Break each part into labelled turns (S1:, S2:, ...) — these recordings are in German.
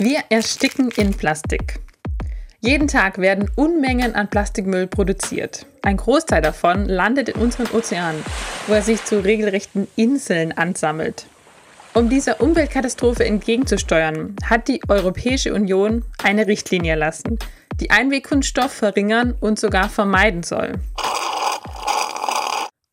S1: Wir ersticken in Plastik. Jeden Tag werden Unmengen an Plastikmüll produziert. Ein Großteil davon landet in unseren Ozeanen, wo er sich zu regelrechten Inseln ansammelt. Um dieser Umweltkatastrophe entgegenzusteuern, hat die Europäische Union eine Richtlinie erlassen, die Einwegkunststoff verringern und sogar vermeiden soll.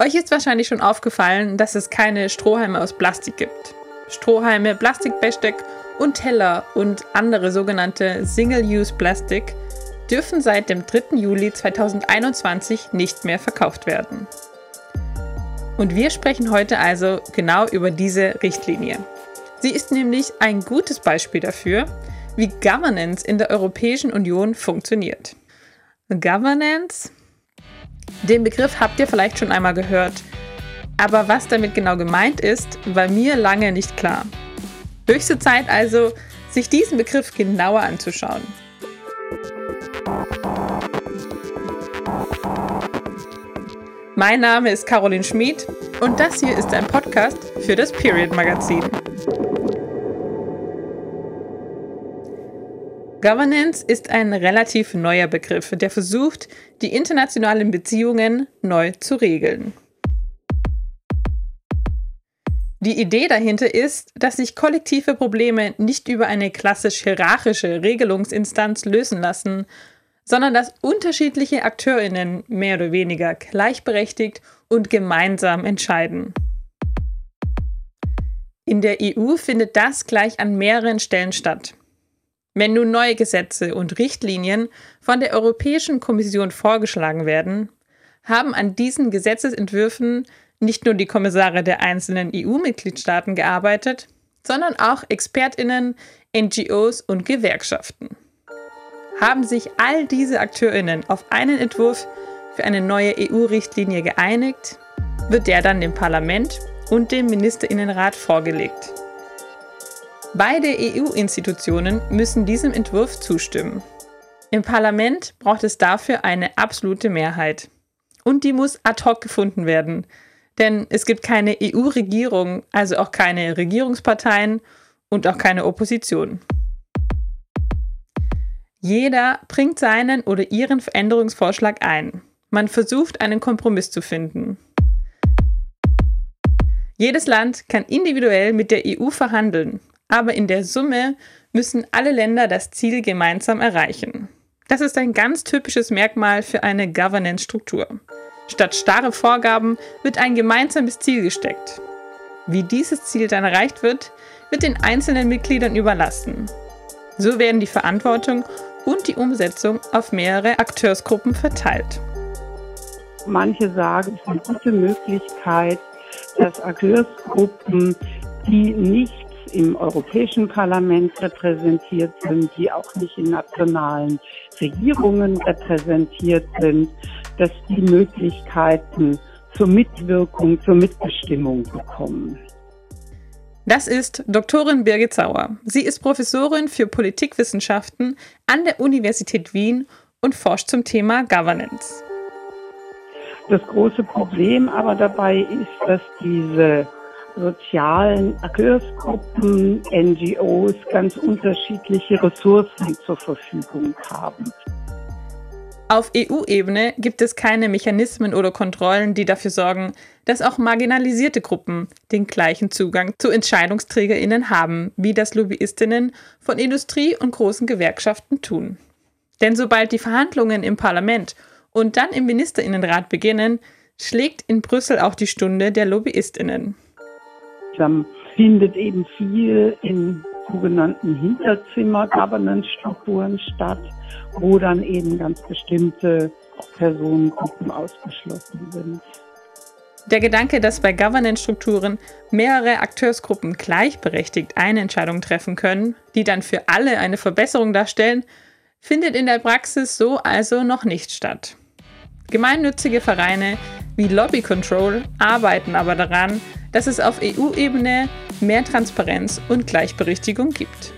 S1: Euch ist wahrscheinlich schon aufgefallen, dass es keine Strohhalme aus Plastik gibt. Strohhalme, Plastikbesteck und Teller und andere sogenannte Single-Use-Plastik dürfen seit dem 3. Juli 2021 nicht mehr verkauft werden. Und wir sprechen heute also genau über diese Richtlinie. Sie ist nämlich ein gutes Beispiel dafür, wie Governance in der Europäischen Union funktioniert. Governance? Den Begriff habt ihr vielleicht schon einmal gehört, aber was damit genau gemeint ist, war mir lange nicht klar. Höchste Zeit also, sich diesen Begriff genauer anzuschauen. Mein Name ist Caroline Schmid und das hier ist ein Podcast für das Period Magazin. Governance ist ein relativ neuer Begriff, der versucht, die internationalen Beziehungen neu zu regeln. Die Idee dahinter ist, dass sich kollektive Probleme nicht über eine klassisch hierarchische Regelungsinstanz lösen lassen, sondern dass unterschiedliche Akteurinnen mehr oder weniger gleichberechtigt und gemeinsam entscheiden. In der EU findet das gleich an mehreren Stellen statt. Wenn nun neue Gesetze und Richtlinien von der Europäischen Kommission vorgeschlagen werden, haben an diesen Gesetzesentwürfen nicht nur die Kommissare der einzelnen EU-Mitgliedstaaten gearbeitet, sondern auch Expertinnen, NGOs und Gewerkschaften. Haben sich all diese Akteurinnen auf einen Entwurf für eine neue EU-Richtlinie geeinigt, wird der dann dem Parlament und dem Ministerinnenrat vorgelegt. Beide EU-Institutionen müssen diesem Entwurf zustimmen. Im Parlament braucht es dafür eine absolute Mehrheit. Und die muss ad hoc gefunden werden, denn es gibt keine EU-Regierung, also auch keine Regierungsparteien und auch keine Opposition. Jeder bringt seinen oder ihren Veränderungsvorschlag ein. Man versucht, einen Kompromiss zu finden. Jedes Land kann individuell mit der EU verhandeln, aber in der Summe müssen alle Länder das Ziel gemeinsam erreichen. Das ist ein ganz typisches Merkmal für eine Governance-Struktur. Statt starre Vorgaben wird ein gemeinsames Ziel gesteckt. Wie dieses Ziel dann erreicht wird, wird den einzelnen Mitgliedern überlassen. So werden die Verantwortung und die Umsetzung auf mehrere Akteursgruppen verteilt.
S2: Manche sagen, es ist eine gute Möglichkeit, dass Akteursgruppen, die nicht im Europäischen Parlament repräsentiert sind, die auch nicht in nationalen Regierungen repräsentiert sind, dass die Möglichkeiten zur Mitwirkung, zur Mitbestimmung bekommen.
S1: Das ist Doktorin Birgit Sauer. Sie ist Professorin für Politikwissenschaften an der Universität Wien und forscht zum Thema Governance.
S2: Das große Problem aber dabei ist, dass diese sozialen Akteursgruppen, NGOs ganz unterschiedliche Ressourcen zur Verfügung haben.
S1: Auf EU-Ebene gibt es keine Mechanismen oder Kontrollen, die dafür sorgen, dass auch marginalisierte Gruppen den gleichen Zugang zu Entscheidungsträgerinnen haben, wie das Lobbyistinnen von Industrie und großen Gewerkschaften tun. Denn sobald die Verhandlungen im Parlament und dann im Ministerinnenrat beginnen, schlägt in Brüssel auch die Stunde der Lobbyistinnen.
S2: Dann findet eben viel in sogenannten Hinterzimmer-Governance-Strukturen statt, wo dann eben ganz bestimmte Personengruppen ausgeschlossen sind.
S1: Der Gedanke, dass bei Governance-Strukturen mehrere Akteursgruppen gleichberechtigt eine Entscheidung treffen können, die dann für alle eine Verbesserung darstellen, findet in der Praxis so also noch nicht statt. Gemeinnützige Vereine wie Lobby Control arbeiten aber daran, dass es auf EU-Ebene mehr Transparenz und Gleichberechtigung gibt.